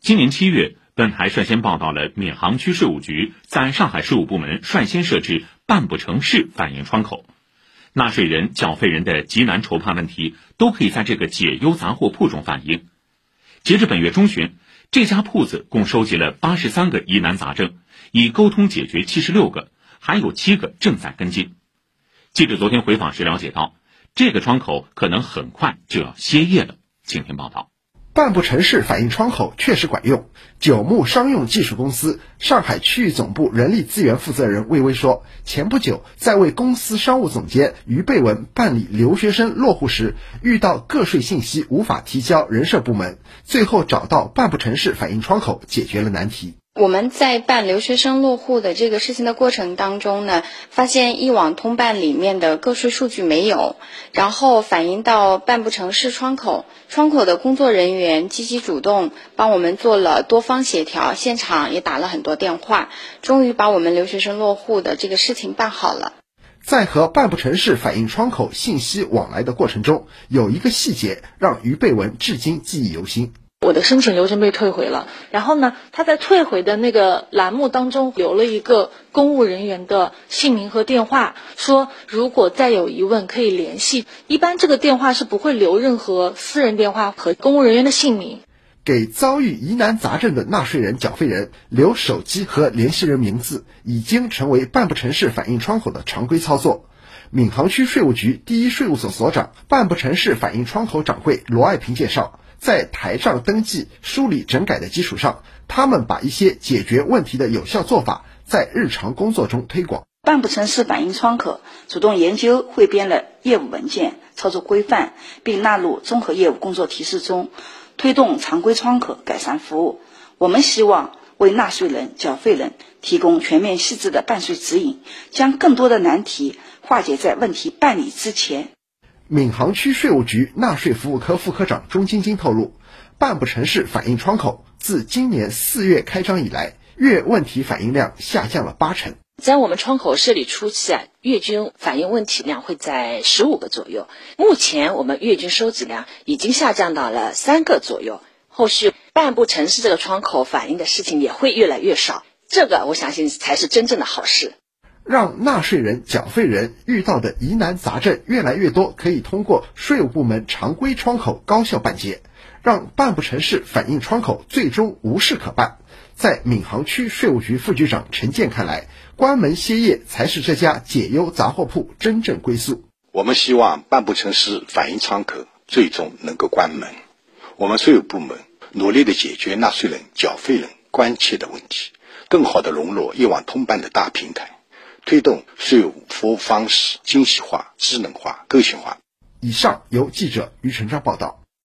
今年七月，本台率先报道了闵行区税务局在上海税务部门率先设置办不成事反映窗口，纳税人、缴费人的急难筹判问题都可以在这个解忧杂货铺中反映。截至本月中旬，这家铺子共收集了八十三个疑难杂症，已沟通解决七十六个，还有七个正在跟进。记者昨天回访时了解到，这个窗口可能很快就要歇业了。请听报道。半步城市反映窗口确实管用。九牧商用技术公司上海区域总部人力资源负责人魏巍说，前不久在为公司商务总监于贝文办理留学生落户时，遇到个税信息无法提交人社部门，最后找到半步城市反映窗口，解决了难题。我们在办留学生落户的这个事情的过程当中呢，发现一网通办里面的个税数据没有，然后反映到办不成事窗口，窗口的工作人员积极主动帮我们做了多方协调，现场也打了很多电话，终于把我们留学生落户的这个事情办好了。在和办不成事反映窗口信息往来的过程中，有一个细节让于贝文至今记忆犹新。我的申请流程被退回了，然后呢，他在退回的那个栏目当中留了一个公务人员的姓名和电话，说如果再有疑问可以联系。一般这个电话是不会留任何私人电话和公务人员的姓名。给遭遇疑难杂症的纳税人、缴费人留手机和联系人名字，已经成为办不成事反映窗口的常规操作。闵行区税务局第一税务所所长、办不成事反映窗口掌柜罗爱平介绍。在台账登记梳理整改的基础上，他们把一些解决问题的有效做法在日常工作中推广。办不成事反映窗口主动研究汇编了业务文件、操作规范，并纳入综合业务工作提示中，推动常规窗口改善服务。我们希望为纳税人、缴费人提供全面细致的办税指引，将更多的难题化解在问题办理之前。闵行区税务局纳税服务科副科长钟晶晶透露，办不成事反映窗口自今年四月开张以来，月问题反映量下降了八成。在我们窗口设立初期啊，月均反映问题量会在十五个左右。目前我们月均收集量已经下降到了三个左右。后续办不成事这个窗口反映的事情也会越来越少。这个我相信才是真正的好事。让纳税人、缴费人遇到的疑难杂症越来越多，可以通过税务部门常规窗口高效办结，让办不成事反映窗口最终无事可办。在闵行区税务局副局长陈建看来，关门歇业才是这家解忧杂货铺真正归宿。我们希望办不成事反映窗口最终能够关门。我们税务部门努力的解决纳税人、缴费人关切的问题，更好的融入一网通办的大平台。推动税务服务方式精细化、智能化、个性化。以上由记者于成章报道。